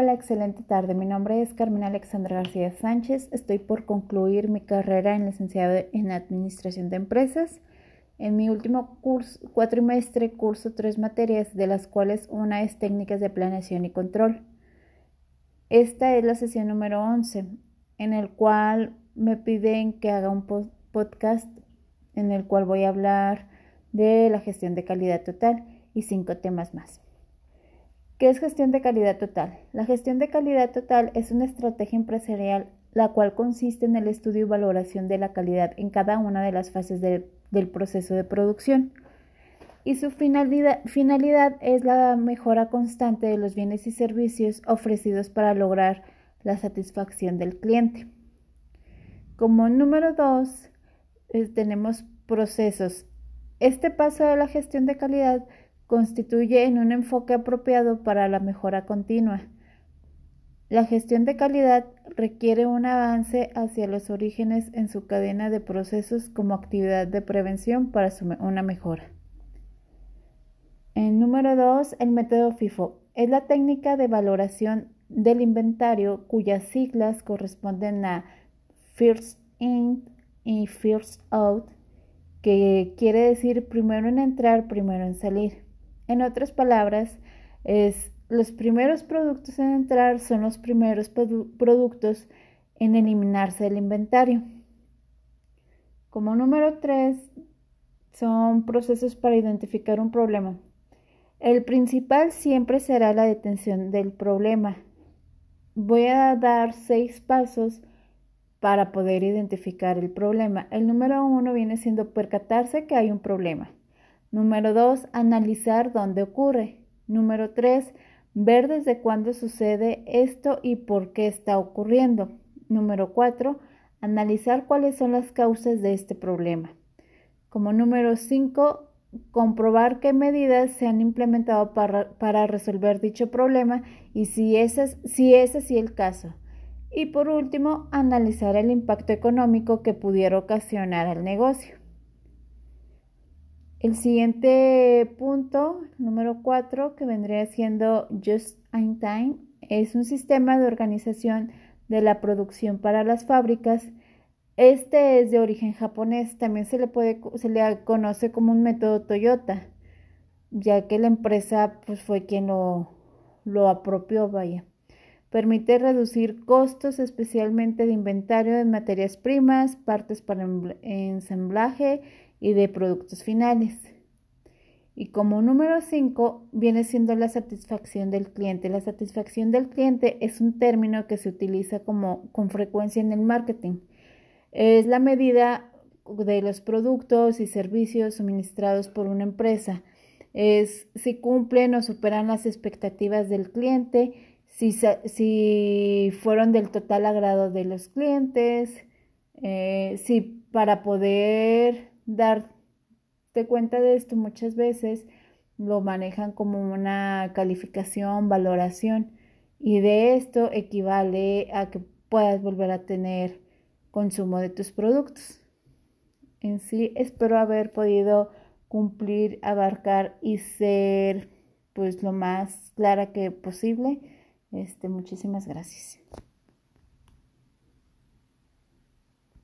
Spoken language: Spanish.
Hola, excelente tarde. Mi nombre es Carmen Alexandra García Sánchez. Estoy por concluir mi carrera en licenciado en Administración de Empresas. En mi último curso, cuatrimestre, curso tres materias, de las cuales una es técnicas de planeación y control. Esta es la sesión número 11, en el cual me piden que haga un podcast en el cual voy a hablar de la gestión de calidad total y cinco temas más. ¿Qué es gestión de calidad total? La gestión de calidad total es una estrategia empresarial la cual consiste en el estudio y valoración de la calidad en cada una de las fases del proceso de producción. Y su finalidad, es la mejora constante de los bienes y servicios ofrecidos para lograr la satisfacción del cliente. Como número dos, eh, tenemos procesos. Este paso de la gestión de calidad constituye en un enfoque apropiado para la mejora continua. La gestión de calidad requiere un avance hacia los orígenes en su cadena de procesos como actividad de prevención para una mejora. En número 2, el método FIFO es la técnica de valoración del inventario cuyas siglas corresponden a First In y First Out, que quiere decir primero en entrar, primero en salir. En otras palabras, los primeros productos en entrar son los primeros productos en eliminarse del inventario. Como número 3, son procesos para identificar un problema. El principal siempre será la detención del problema. Voy a dar seis pasos para poder identificar el problema. El número uno viene siendo percatarse que hay un problema. Número 2. Analizar dónde ocurre. Número 3. Ver desde cuándo sucede esto y por qué está ocurriendo. Número 4. Analizar cuáles son las causas de este problema. Como número 5. Comprobar qué medidas se han implementado para, resolver dicho problema y si, si es así el caso. Y por último, analizar el impacto económico que pudiera ocasionar al negocio. El siguiente punto, número 4, que vendría siendo Just in Time, es un sistema de organización de la producción para las fábricas. Este es de origen japonés, también se le, puede, se le conoce como un método Toyota, ya que la empresa pues, fue quien lo, lo apropió, vaya. Permite reducir costos, especialmente de inventario de materias primas, partes para ensamblaje y de productos finales. Y como número 5 viene siendo la satisfacción del cliente. La satisfacción del cliente es un término que se utiliza como con frecuencia en el marketing. Es la medida de los productos y servicios suministrados por una empresa. Es si cumplen o superan las expectativas del cliente, si, si fueron del total agrado de los clientes, eh, si para poder darte cuenta de esto muchas veces lo manejan como una calificación, valoración y de esto equivale a que puedas volver a tener consumo de tus productos. En sí espero haber podido cumplir, abarcar y ser pues lo más clara que posible. Este, muchísimas gracias.